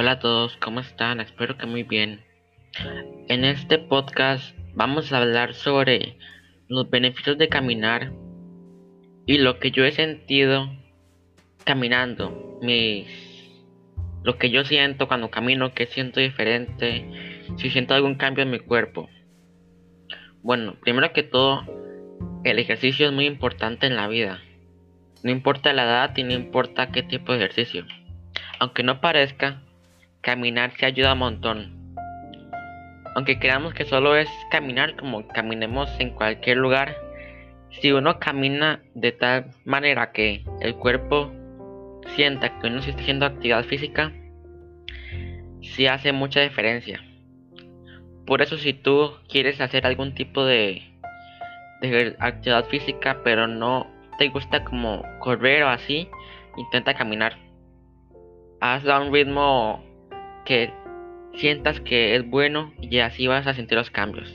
Hola a todos, ¿cómo están? Espero que muy bien. En este podcast vamos a hablar sobre los beneficios de caminar y lo que yo he sentido caminando, mis lo que yo siento cuando camino, que siento diferente, si siento algún cambio en mi cuerpo. Bueno, primero que todo, el ejercicio es muy importante en la vida. No importa la edad y no importa qué tipo de ejercicio. Aunque no parezca, caminar se ayuda un montón. Aunque creamos que solo es caminar como caminemos en cualquier lugar, si uno camina de tal manera que el cuerpo sienta que uno está haciendo actividad física, sí hace mucha diferencia. Por eso si tú quieres hacer algún tipo de, de actividad física pero no te gusta como correr o así, intenta caminar. Hazlo a un ritmo que sientas que es bueno y así vas a sentir los cambios.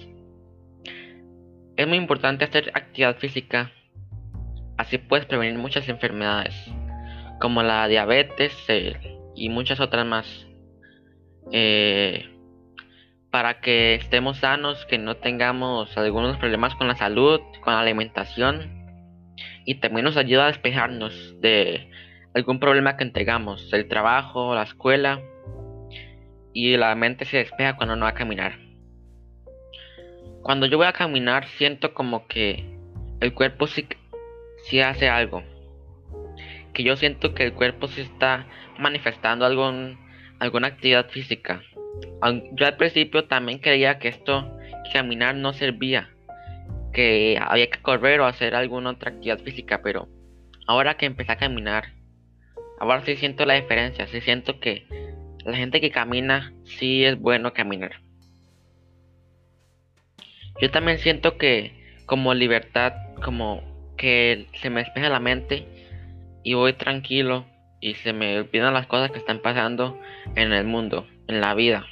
Es muy importante hacer actividad física, así puedes prevenir muchas enfermedades, como la diabetes eh, y muchas otras más. Eh, para que estemos sanos, que no tengamos algunos problemas con la salud, con la alimentación y también nos ayuda a despejarnos de algún problema que tengamos, el trabajo, la escuela y la mente se despeja cuando no va a caminar. Cuando yo voy a caminar siento como que el cuerpo sí, hace algo. Que yo siento que el cuerpo sí está manifestando algún, alguna actividad física. Yo al principio también creía que esto, caminar no servía. Que había que correr o hacer alguna otra actividad física. Pero ahora que empecé a caminar, ahora sí siento la diferencia. Sí siento que la gente que camina, sí es bueno caminar. Yo también siento que como libertad, como que se me despeja la mente y voy tranquilo y se me olvidan las cosas que están pasando en el mundo, en la vida.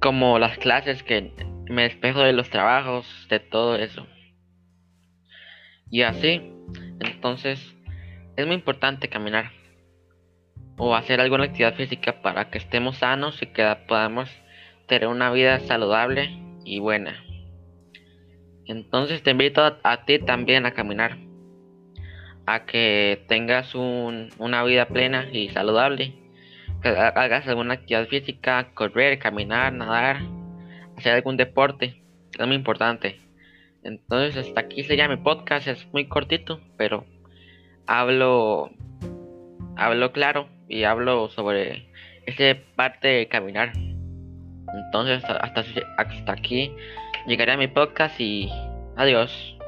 Como las clases que me despejo de los trabajos, de todo eso. Y así, entonces, es muy importante caminar o hacer alguna actividad física para que estemos sanos y que podamos tener una vida saludable y buena. Entonces te invito a, ti también a caminar, a que tengas una vida plena y saludable, que hagas alguna actividad física, correr, caminar, nadar, hacer algún deporte, es muy importante. Entonces hasta aquí sería mi podcast, es muy cortito, pero hablo hablo claro y hablo sobre esa parte de caminar. Entonces hasta, hasta aquí llegaré a mi podcast y adiós.